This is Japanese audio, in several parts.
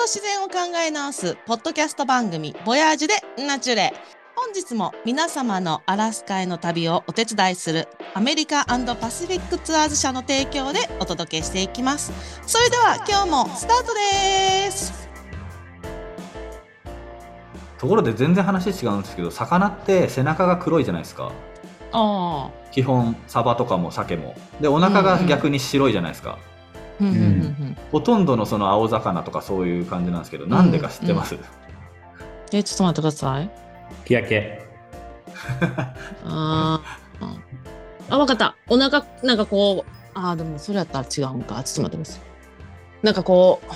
と自然を考え直すポッドキャスト番組ボヤージュでナチュレ。本日も皆様のアラスカへの旅をお手伝いするアメリカパシフィックツアーズ社の提供でお届けしていきます。それでは今日もスタートです。ところで全然話違うんですけど魚って背中が黒いじゃないですか。あ基本サバとかも鮭も。でお腹が逆に白いじゃないですか、あ、うんうんうんほとんどのその青魚とかそういう感じなんですけどなんでか知ってます、えちょっと待ってください。日焼け。あーあわかった。お腹なんかこうあーでもそれやったら違うんか。ちょっと待ってくださいなんかこう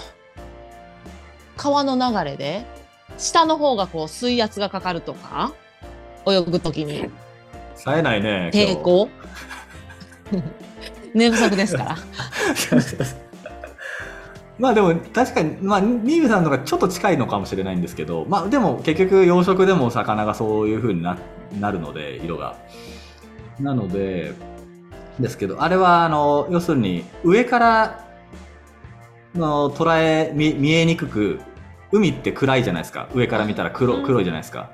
川の流れで下の方がこう水圧がかかるとか？泳ぐときに冴えないね抵抗？寝 不足ですから まあでも確かに、まあ、ニーベさんのがちょっと近いのかもしれないんですけど、まあでも結局養殖でも魚がそういう風にななるので、色が。なので、ですけど、あれはあの、要するに上からの捉え見、見えにくく、海って暗いじゃないですか。上から見たら黒黒いじゃないですか。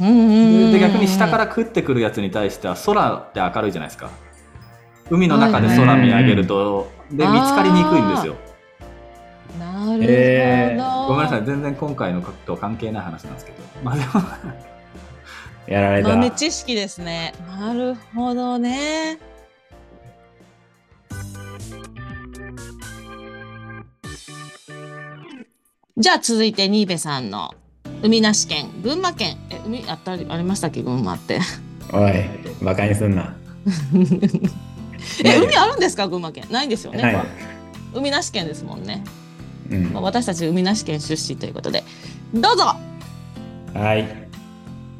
で逆に下から食ってくるやつに対しては空って明るいじゃないですか。海の中で空見上げると、で見つかりにくいんですよ。なるほど、えごめんなさい、全然今回のと関係ない話なんですけど。まあでも、やられた。豆知識ですねなるほどねじゃあ続いて新部さんの海なし県群馬県え海あったりありましたっけ群馬っておい、バカにすんな。え海あるんですか群馬県？ないんですよね、はい。海なし県ですもんね、うん。まあ、私たち海なし県出身ということで。どうぞ。はい。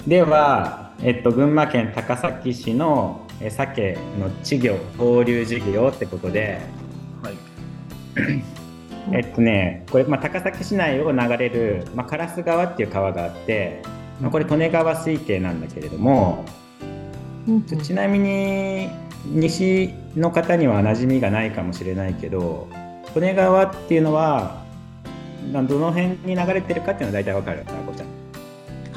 では、えっと、群馬県高崎市のえ鮭の稚魚放流事業ってことで、はい、えっとね、これ、まあ、高崎市内を流れる、まあ、烏川っていう川があって、まあ、これ利根川水系なんだけれども、ちなみに西の方には馴染みがないかもしれないけど利根川っていうのはなどの辺に流れてるかっていうのは大体わかるかなこちゃん。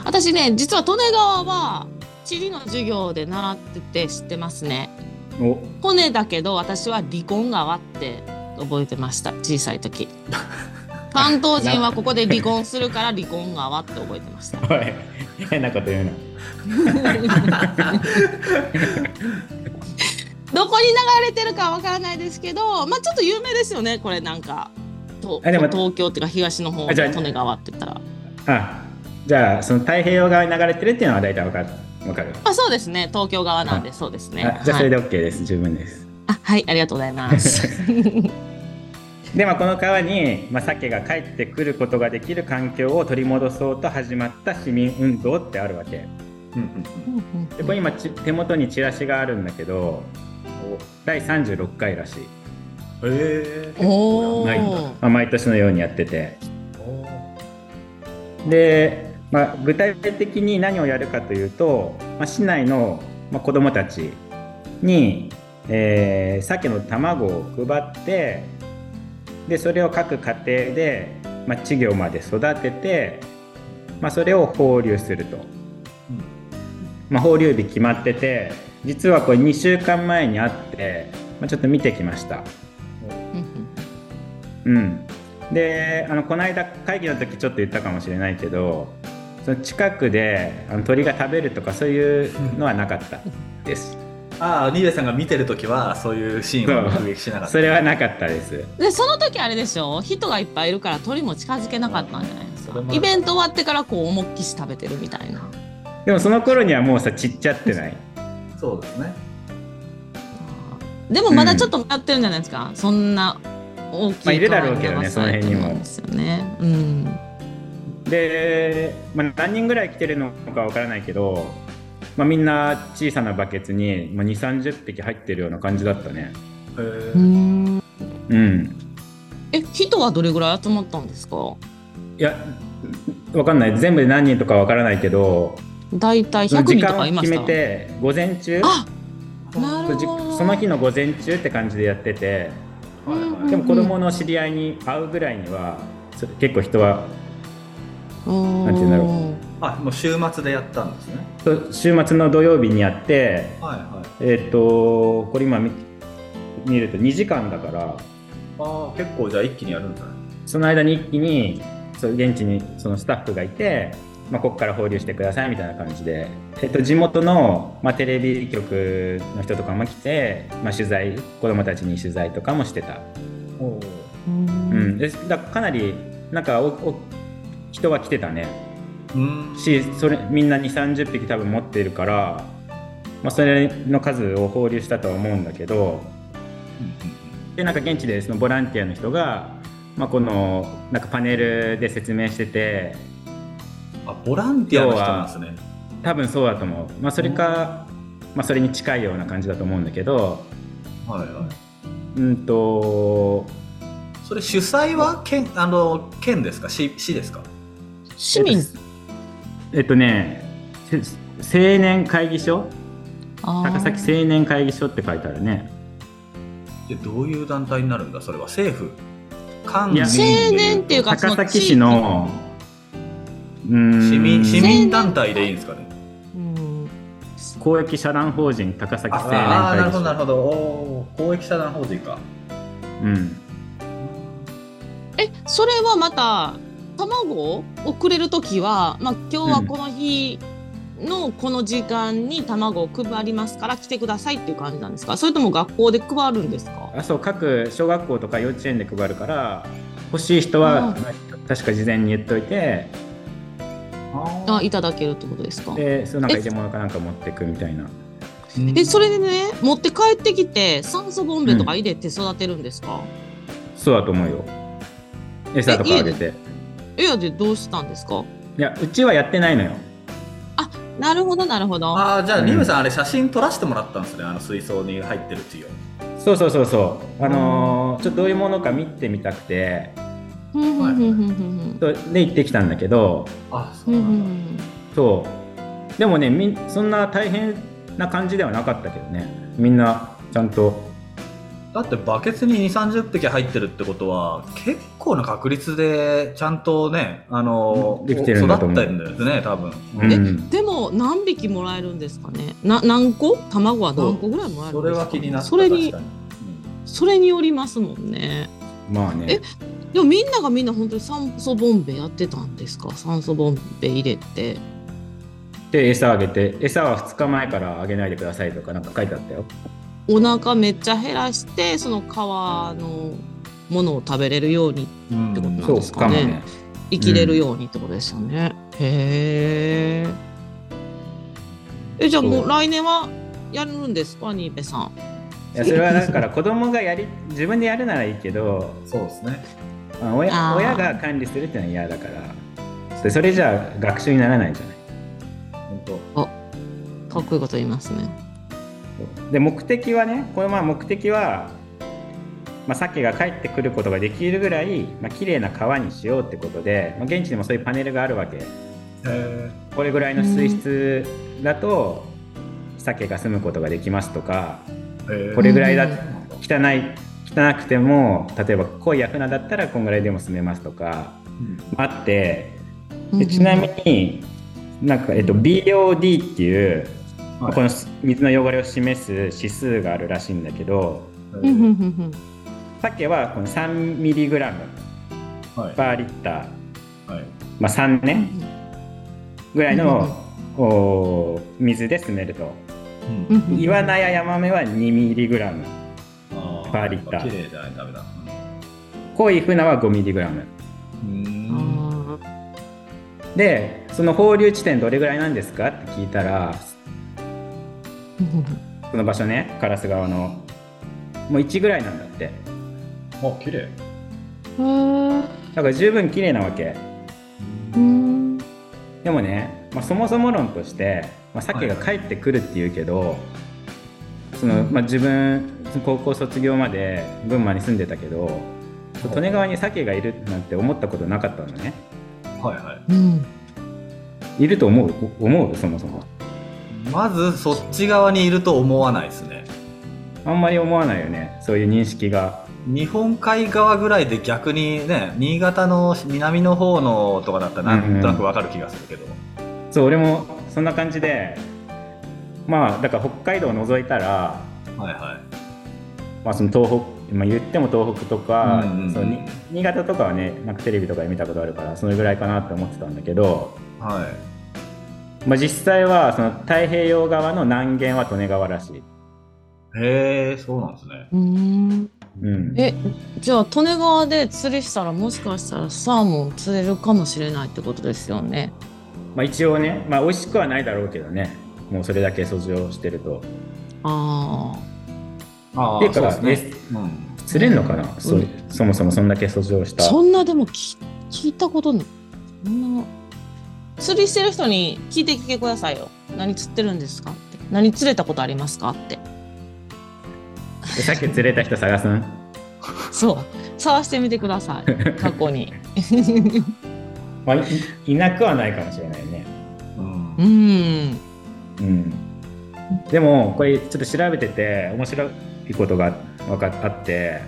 私ね実は利根川は地理の授業で習ってて知ってますねお骨だけど私は離婚川って覚えてました小さい時 関東人はここで離婚するから離婚川って覚えてました変なこと言うな。どこに流れてるかわからないですけどまあちょっと有名ですよねこれなんか。とあでも東京っていうか東の方あじゃあで利根川って言ったら。あじゃあその太平洋側に流れてるっていうのは大体わかるわかる。あそうですね。東京側なんでそうですね。あじゃあそれはい、で OK です、十分です。あはいありがとうございます。でまあこの川に、まあ、鮭が帰ってくることができる環境を取り戻そうと始まった市民運動ってあるわけ。うんうんうん。でこれ今ち手元にチラシがあるんだけど第36回らしい、えー、お毎ーまあ、毎年のようにやってて。で、まあ、具体的に何をやるかというと、まあ、市内の、まあ、子どもたちに、えー鮭の卵を配ってでそれを各家庭で、まあ、稚魚まで育てて、まあ、それを放流すると。まあ、放流日決まってて実はこれ2週間前にあって、まあ、ちょっと見てきました。うんうん、であのこの間会議の時ちょっと言ったかもしれないけどその近くであの鳥が食べるとかそういうのはなかったです。ああ、ニーベさんが見てるときは、そういうシーンを目撃しなかった。それはなかったです。でその時あれでしょ？人がいっぱいいるから鳥も近づけなかったんじゃないですか？イベント終わってからこう思いっきし食べてるみたいなでもその頃にはもうさちっちゃってない。そうですね。でもまだちょっとやってるんじゃないですか、そんな大きいまあいるだろうけどねその辺にも。ですよね。うん。で、まあ、何人ぐらい来てるのかわからないけど、まあ、みんな小さなバケツに、まあ、2 3 0匹入ってるような感じだったね。えうーん。うん。え人はどれぐらい集まったんですか？いやわかんない。全部で何人とかわからないけど大体100その時人と間を決かいました？めて午前中？あなるじほど。その日の午前中って感じでやってて。はいはいでも子供の知り合いに会うぐらいには結構人はなんて言うんだろあもう週末でやったんですね。と週末の土曜日にやってはいはい。えっ、とこれ今見見ると2時間だから。ああ結構じゃあ一気にやるんだね。その間に一気にそう現地にそのスタッフがいて、まあ、ここから放流してくださいみたいな感じで、えっと、地元の、まあ、テレビ局の人とかも来て、まあ、取材子供たちに取材とかもしてた、おおうん、でだかなりなんかおお人は来てたね。うん。しそれみんな2 3 0匹多分持ってるから、まあ、それの数を放流したとは思うんだけど。でなんか現地でそのボランティアの人が、まあ、このなんかパネルで説明しててあボランティアの人なんですね。多分そうだと思う、まあ、それか、まあ、それに近いような感じだと思うんだけどはいはい。うんとそれ主催は県あの県ですか？市市ですか？市民。えっとねせ青年会議所？高崎青年会議所って書いてあるね。でどういう団体になるんだ？それは政府？官青年っていうか高崎市の市民市民団体でいいんですかね？うん。公益社団法人高崎青年ああーなるほどなるほど。おー公益社団法人か。うん。えそれはまた卵をくれるときは、まあ、今日はこの日のこの時間に卵を配りますから来てくださいっていう感じなんですか？それとも学校で配るんですか？あそう各小学校とか幼稚園で配るから欲しい人は確か事前に言っといてあいただけるってことですか？でそのなんか入れ物かなんか持ってくみたいな。えそれでね持って帰ってきて酸素ボンベとか入れて育てるんですか、そうだと思うよ。餌とかあげて。いやでどうしたんですか？いやうちはやってないのよ。なるほどなるほど。ああじゃあ、うん。リムさんあれ写真撮らせてもらったんですねあの水槽に入ってるっていう。そうそうそうそう。あのーちょっとどういうものか見てみたくてふんふんふんふんふんそうで行ってきたんだけど。あそうなんだそう。でもねみんそんな大変な感じではなかったけどね。みんなちゃんと。だってバケツに2 3 0匹入ってるってことは結構な確率でちゃんとねあのできてるんだと思う。育ってるんですね多分、うん。えでも何匹もらえるんですかね？な何個？卵は何個ぐらいもらえるそれんですかは気になったそれに確かにそれによりますもんね？まあねえでもみんながみんな本当に酸素ボンベやってたんですか？酸素ボンベ入れて。で餌あげて餌は2日前からあげないでくださいとかなんか書いてあったよ。お腹めっちゃ減らしてその皮のものを食べれるようにうんってことなんそうですかね。かもね。生きれるようにってことですよね、へええじゃあもそう。う来年はやるんですか新部さん？いやそれはだから子供がやり自分でやるならいいけど、そうですねまあ、親親が管理するっていうのは嫌だから。でそれじゃあ学習にならないじゃない。本かっこいいこと言いますね。で目的はねこれまあ目的は、まあ、鮭が帰ってくることができるぐらい、まあ綺麗な川にしようってことで、まあ、現地にもそういうパネルがあるわけ。これぐらいの水質だと鮭が住むことができますとかえこれぐらいだうん。汚い汚くても例えば濃いヤフナだったらこんぐらいでも住めますとかあってでちなみになんか、えっと、BOD っていう、はい。この水の汚れを示す指数があるらしいんだけどうんうんうんうん。鮭はこの 3mg はい。パーリッター、はい。まあ、3ね。ぐらいの、お水で住めると。うん。うんイワナやヤマメは 2mg あパーリッター。綺麗じゃないとダメだ。濃い船は 5mg うん。あでその放流地点どれぐらいなんですかって聞いたらー その場所ねカラス川の。もう1ぐらいなんだって。あ綺麗。だから十分綺麗なわけ。うん。でもね、まあ、そもそも論として、まあ、鮭が帰ってくるっていうけど、そのまあ、自分高校卒業まで群馬に住んでたけど利根川に鮭がいるなんて思ったことなかったのね。はいはい。うん。いると思う？思う？そもそも。まずそっち側にいると思わないですね。あんまり思わないよね。そういう認識が。日本海側ぐらいで逆にね新潟の南の方のとかだったらなんとなくわかる気がするけど、そう俺もそんな感じでまあだから北海道を除いたら、はいはまあ、その東北、まあ、言っても東北とか、うんうんうん。そのに新潟とかはねなんかテレビとかで見たことあるからそれぐらいかなって思ってたんだけど、いはい。まあ、実際はその太平洋側の南限は利根川らしい。へえそうなんですね。うーん。うん、えじゃあ利根川で釣りしたらもしかしたらサーモン釣れるかもしれないってことですよね。まあ、一応ね、まあ、美味しくはないだろうけどねもうそれだけ遡上してると。ああっていうかそうですね、うん、釣れんのかな、うん。そそもそもそんだけ遡上した。あそんなでも聞聞いたことない。そんな。釣りしてる人に聞いてきてくださいよ。何釣ってるんですか？って。何釣れたことありますか？って。でさっき釣れた人探すん？そう。探してみてください。過去に。まあ、いいなくはないかもしれないね。うん。うんうん、でもこれちょっと調べてて面白いことがわかあって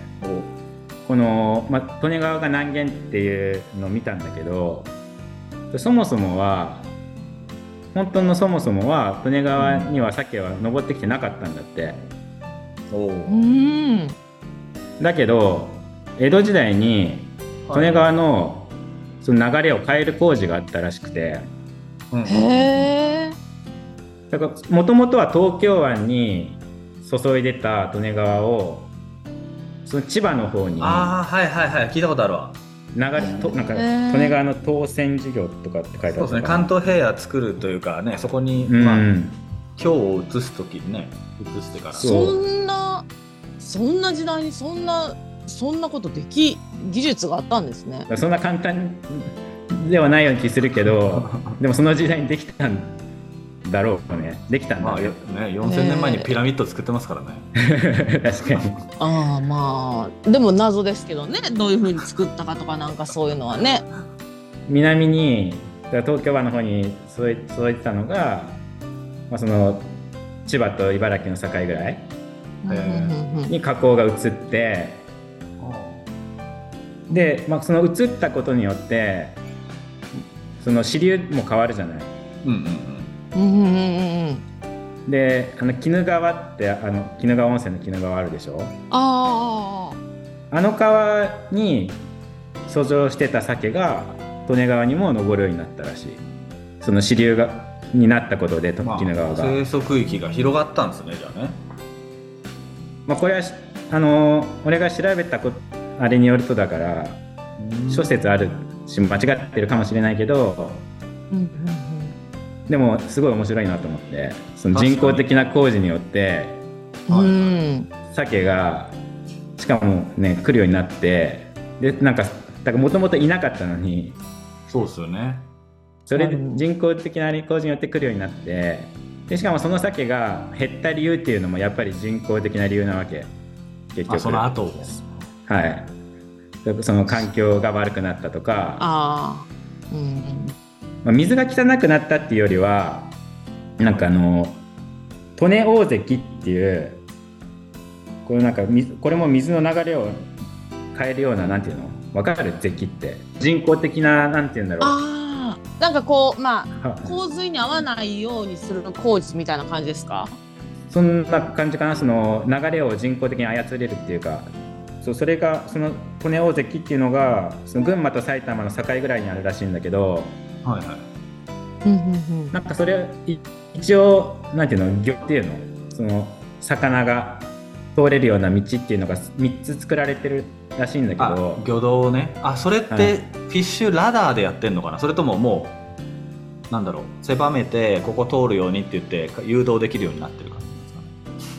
この、まあ、利根川が南限っていうのを見たんだけどそもそもは本当のそもそもは利根川には鮭は登ってきてなかったんだって。おう。うんだけど江戸時代に利根川のその流れを変える工事があったらしくて。うん。へえだからもともとは東京湾に注いでた利根川をその千葉の方にああはいはいはい。聞いたことあるわ。流れとなんか利根川の当選事業とかって書いてあそうですね。る関東平野作るというかねそこに、うん、まあ今日を移す時にね移してから。そんなそんな時代にそんなそんなことでき技術があったんですね。そんな簡単ではないような気するけど でもその時代にできたんだろうね。できたんだ。まあよねね4000年前にピラミッド作ってますからね、確かに。ああまあでも謎ですけどね。どういうふうに作ったかとかなんかそういうのはね。南に東京湾の方に添え添えてたのが、まあ、その千葉と茨城の境ぐらいに河口が移ってで、まあ、その移ったことによってその支流も変わるじゃない。うんうんうんうんうんうんであの鬼怒川ってあの鬼怒川温泉の鬼怒川あるでしょ？ああの川に遡上してた鮭が利根川にも登るようになったらしい。その支流がになったことで鬼怒川が、生息域が広がったんですねじゃあね。まあ、これはしあの俺が調べたこあれによるとだから諸説あるし間違ってるかもしれないけどあ、うんうんでもすごい面白いなと思ってその人工的な工事によって鮭がしかもね来るようになってでなんかだからもともといなかったのにそうですよね。それでうん。人工的な工事によって来るようになってでしかもその鮭が減った理由っていうのもやっぱり人工的な理由なわけ。結局。あその後もはい。その環境が悪くなったとか。ああうんまあ、水が汚くなったっていうよりはなんかあの利根大関っていうこれなんか水これも水の流れを変えるようななんていうの？わかる？関って。人工的ななんていうんだろう。ああなんかこうまあは洪水に合わないようにする工事みたいな感じですか？そんな感じかな。その流れを人工的に操れるっていうかそうそれがその利根大関っていうのがその群馬と埼玉の境ぐらいにあるらしいんだけどはいはい。うんうんうん。なんかそれい一応なんていうの魚っていうのその魚が通れるような道っていうのが3つ作られてるらしいんだけあど魚道ね。あそれってはい。フィッシュラダーでやってんのかな？それとももうなんだろう？狭めてここ通るようにって言って誘導できるようになってる感じです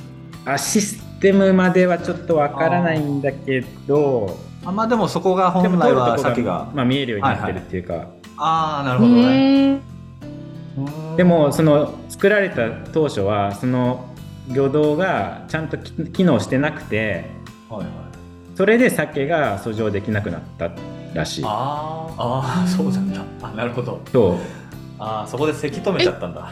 かね？あシステムまではちょっとわからないんだけど。あまあでもそこがで本来は先がが、まあ、見えるようになってるっていうか、ああなるうほどね。んでもその作られた当初はその魚道がちゃんとき機能してなくてはいはい。それで鮭が遡上できなくなったらしい。あーあーそうなんだ。あなるほど。そう。ああそこでせき止めちゃったんだ。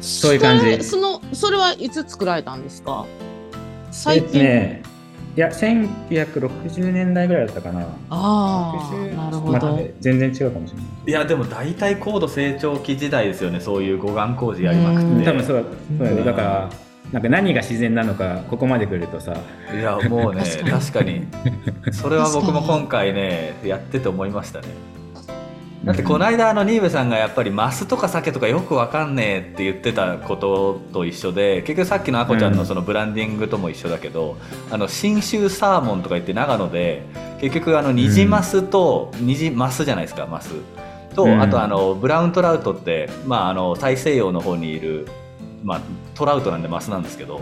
そういう感じ。それそのそれはいつ作られたんですか？えっと最近、ねいや1960年代ぐらいだったかな。あ60あなるほまあど。全然違うかもしれない。いやでも大体高度成長期時代ですよねそういう護岸工事やりまくうんって多分そうそうだようん。ねだからなんか何が自然なのかここまで来るとさ。いやもうね確かに。確かに。それは僕も今回ねやってて思いましたねだってこの間あの新部さんがやっぱりマスとか鮭とかよくわかんねえって言ってたことと一緒で結局さっきのあこちゃんのそのブランディングとも一緒だけど、あの信州サーモンとか言って長野で結局あのニジマスと、ニジマスじゃないですかマス。と、うん。あとあのブラウントラウトって、まあ、あの大西洋の方にいる、まあ、トラウトなんでマスなんですけど、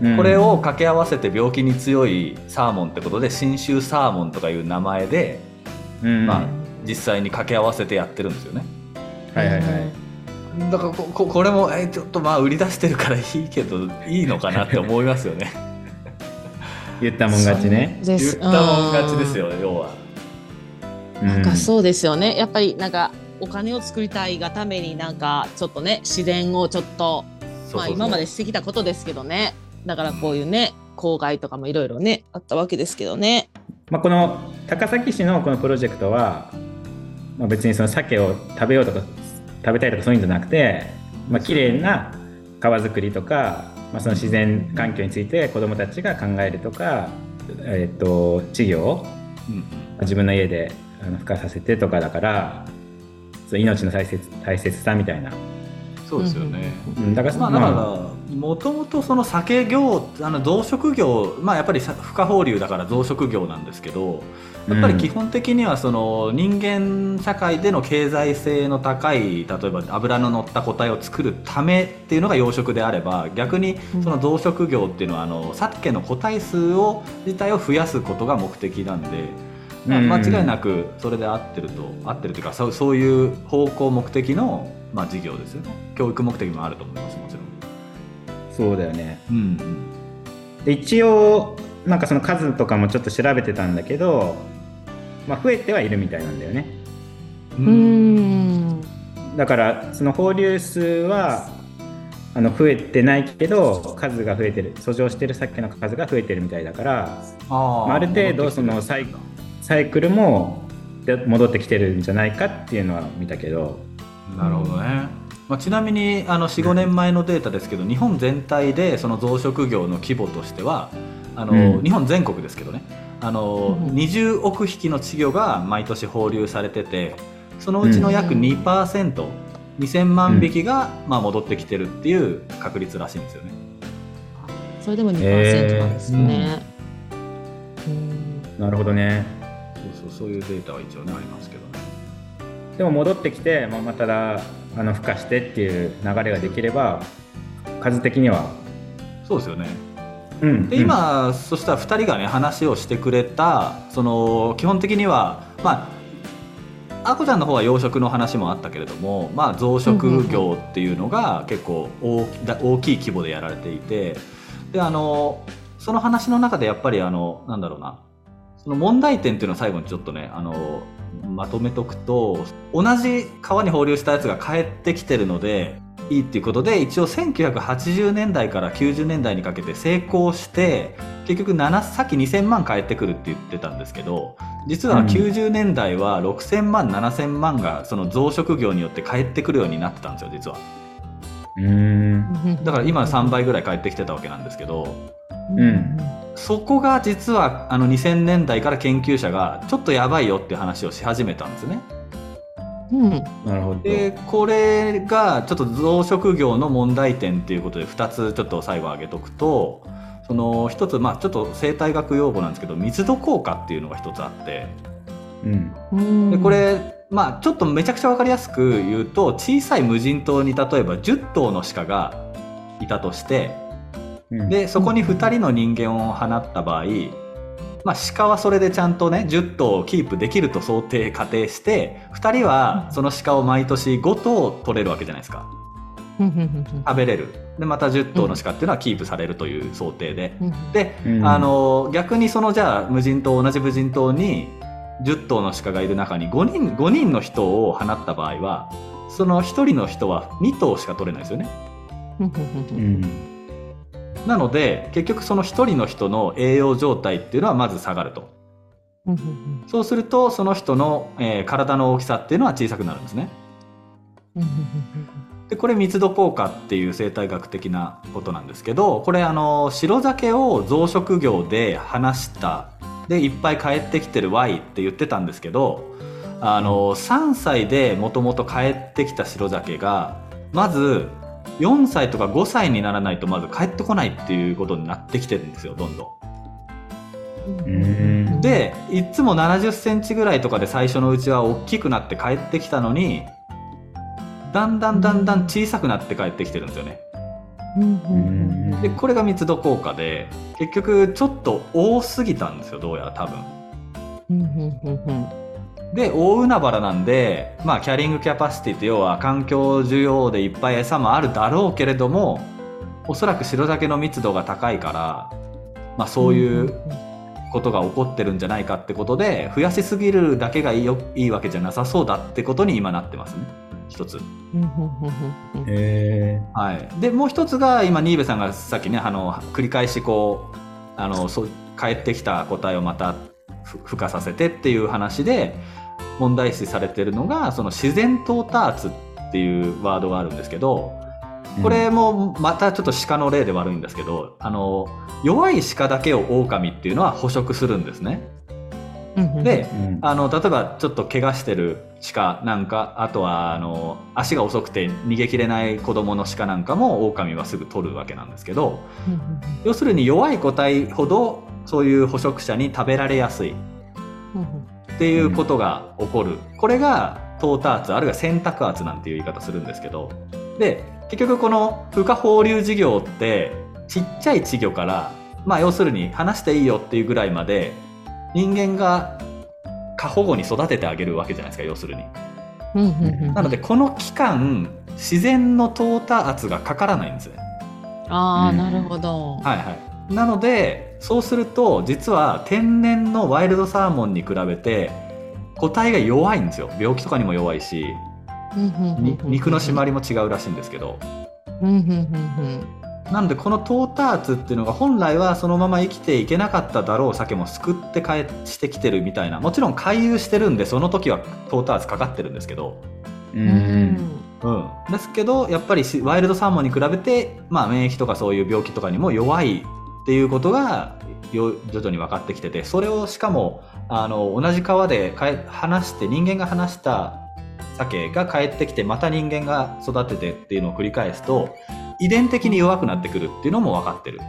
うん。これを掛け合わせて病気に強いサーモンってことで信州サーモンとかいう名前で、うん。まあ、実際に掛け合わせてやってるんですよねはいはいはいだからこここれもえちょっとまあ売り出してるからいいけどいいのかなって思いますよね 言ったもん勝ちね言ったもん勝ちですよ要はうん。なんかうそうですよね。やっぱりなんかお金を作りたいがためになんかちょっとね自然をちょっとまあ今までしてきたことですけどね。だからこういうね公害とかもいろいろねあったわけですけどね。まあ、この高崎市のこのプロジェクトは、まあ、別にその鮭を食べようとか食べたいとかそういうんじゃなくて、まあ綺麗な川作りとか、まあ、その自然環境について子どもたちが考えるとか、えっと稚魚をうん。自分の家であの孵化させてとかだから命の大切大切さみたいな、そうですよね、うん、だから、まあ、だからもともとその酒業あの増殖業まあやっぱりさ不可放流だから増殖業なんですけどやっぱり基本的にはその人間社会での経済性の高い例えば脂の乗った個体を作るためっていうのが養殖であれば逆にその増殖業っていうのはあの鮭の個体数を自体を増やすことが目的なんで、間違いなくそれで合ってると合ってるというかそうそういう方向目的の、まあ、事業ですよ。ね教育目的もあると思いますもちろん。そうだよね。うんで一応なんかその数とかもちょっと調べてたんだけど、まあ、増えてはいるみたいなんだよね。ううん。ん。だからその放流数はあの増えてないけど数が増えてる。遡上してる鮭の数が増えてるみたいだからあまあある程度そのサイサイクルもで戻ってきてるんじゃないかっていうのは見たけどなるほどね、まあ、ちなみにあの45年前のデータですけど日本全体でその増殖業の規模としてはあの、うん。日本全国ですけどね。あの、うん。20億匹の稚魚が毎年放流されててそのうちの約うん2%、2000万匹が、まあ、戻ってきてるっていう確率らしいんですよね。それでも2%なんですね。うん。なるほどね。そうそうそういうデータは一応ねありますけどね。でも戻ってきて、まあ、またあの孵化してっていう流れができれば数的には、そうですよね。うん、で今、そしたら2人がね話をしてくれたその基本的にはまああこちゃんの方は養殖の話もあったけれども、まあ、増殖業っていうのが結構大大きい規模でやられていてであのその話の中でやっぱりあのなんだろうな。その問題点っていうのを最後にちょっとねあのまとめとくと同じ川に放流したやつが帰ってきてるのでいいっていうことで一応1980年代から90年代にかけて成功して結局7さっき2000万返ってくるって言ってたんですけど実はうん。90年代は6000万7000万がその増殖業によって返ってくるようになってたんですよ実は。うんだから今3倍ぐらい返ってきてたわけなんですけどうん。そこが実はあの2000年代から研究者がちょっとやばいよっていう話をし始めたんですね。うん。なるほど。でこれがちょっと増殖業の問題点っていうことで2つちょっと最後挙げとくとその1つまあちょっと生態学用語なんですけど密度効果っていうのが1つあってうん。うんでこれまあちょっとめちゃくちゃ分かりやすく言うと小さい無人島に例えば10頭の鹿がいたとしてうん。でそこに2人の人間を放った場合、まあ、鹿はそれでちゃんとね10頭をキープできると想定仮定して2人はその鹿を毎年5頭取れるわけじゃないですか。食べれる。でまた10頭の鹿っていうのはキープされるという想定で。うん。で、うん。あの逆にそのじゃあ無人島同じ無人島に10頭の鹿がいる中に5人 ,5 人の人を放った場合はその1人の人は2頭しか取れないですよね。うん。なので結局その一人の人の栄養状態っていうのはまず下がると。そうするとその人の、えー体の大きさっていうのは小さくなるんですね。うんでこれ密度効果っていう生態学的なことなんですけどこれあの白酒を増殖業で放したでいっぱい帰ってきてる Y って言ってたんですけどあの3歳でもともと帰ってきた白酒がまず4歳とか5歳にならないとまず帰ってこないっていうことになってきてるんですよどんどんでいつも7 0センチぐらいとかで最初のうちは大きくなって帰ってきたのにだんだんだんだん小さくなって帰ってきてるんですよね。でこれが密度効果で結局ちょっと多すぎたんですよどうやら多分。で大海原なんで、まあ、キャリングキャパシティって要は環境需要でいっぱい餌もあるだろうけれどもおそらく白酒の密度が高いから、まあ、そういうことが起こってるんじゃないかってことで増やしすぎるだけがいいよいいわけじゃなさそうだってことに今なってますね一つ。はい、でもう一つが今新部さんがさっきねあの繰り返しこうあのそう帰ってきた個体をまたふ孵化させてっていう話で問題視されてるのがその自然淘汰圧っていうワードがあるんですけどーこれもまたちょっと鹿の例で悪いんですけどあの弱い鹿だけを狼っていうのは捕食するんですね。でうん。あの例えばちょっと怪我してる鹿なんかあとはあの足が遅くて逃げきれない子供の鹿なんかも狼はすぐ取るわけなんですけど要するに弱い個体ほどそういう捕食者に食べられやすいっうん。ていうことが起こる、これが淘汰圧あるいは選択圧なんていう言い方するんですけどで結局この孵化放流事業ってちっちゃい稚魚からまあ要するに話していいよっていうぐらいまで人間が過保護に育ててあげるわけじゃないですか要するに。うんうんうんなのでこの期間自然の淘汰圧がかからないんですね。ああなるほど。はいはい、なのでそうすると実は天然のワイルドサーモンに比べて個体が弱いんですよ。病気とかにも弱いしに肉の締まりも違うらしいんですけど。うんうんうんなのでこの淘汰圧っていうのが本来はそのまま生きていけなかっただろう鮭も救って返してきてるみたいなもちろん回遊してるんでその時は淘汰圧かかってるんですけど、ううん。んうん、ですけどやっぱりしワイルドサーモンに比べて、まあ、免疫とかそういう病気とかにも弱いっていうことがよ徐々に分かってきててそれをしかもあの同じ川で話して人間が話した鮭が帰ってきてまた人間が育ててっていうのを繰り返すと遺伝的に弱くなってくるっていうのも分かってる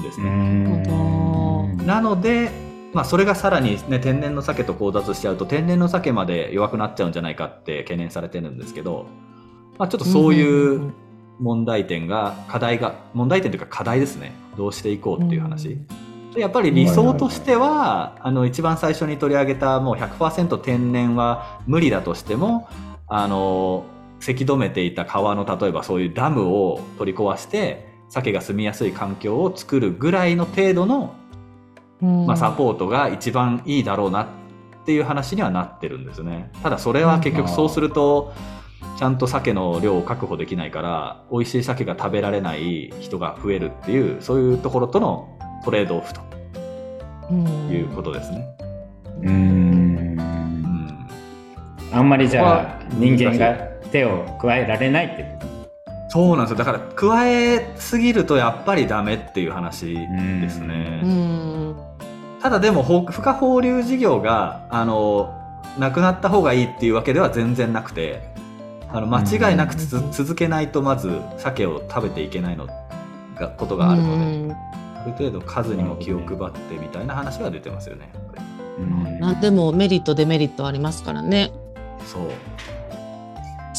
んですうね。んなので、まあ、それがさらに、ね、天然の鮭と交雑しちゃうと天然の鮭まで弱くなっちゃうんじゃないかって懸念されてるんですけど、まあ、ちょっとそういう問題点が課題が問題点というか課題ですねどうしていこうっていう話。でやっぱり理想としてはあの一番最初に取り上げたもう100%天然は無理だとしてもあのせき止めていた川の例えばそういうダムを取り壊して鮭が住みやすい環境を作るぐらいの程度のうん。まあ、サポートが一番いいだろうなっていう話にはなってるんですね。ただそれは結局そうするとちゃんと鮭の量を確保できないから美味しい鮭が食べられない人が増えるっていうそういうところとのトレードオフとうん。いうことですね。うん。うん、あんまりじゃあこ人間が手を加えられないってこそうなんですよだから加えすぎるとやっぱりダメっていう話ですうね。んただでもほ孵化放流事業があのなくなった方がいいっていうわけでは全然なくてあの間違いなく続けないとまず鮭を食べていけないのがことがあるので、ある程度数にも気を配ってみたいな話は出てますよね。でもメリットデメリットありますからね。そう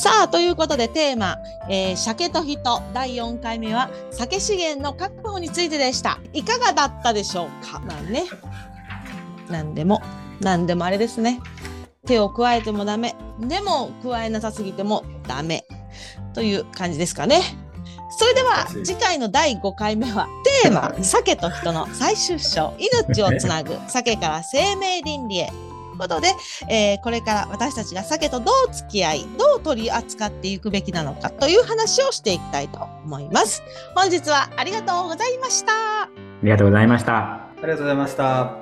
さあということでテーマ「えー、鮭と人」第4回目は鮭資源の確保についてでした。いかがだったでしょうか？なんね。なんでも。なんでもあれですね。手を加えてもダメ。でも加えなさすぎてもダメ。という感じですかね。それでは次回の第5回目はテーマ「鮭と人の最終章。命をつなぐ。鮭から生命倫理へ」ことで、えーこれから私たちが鮭とどう付き合いどう取り扱っていくべきなのかという話をしていきたいと思います。本日はありがとうございました。ありがとうございました。ありがとうございました。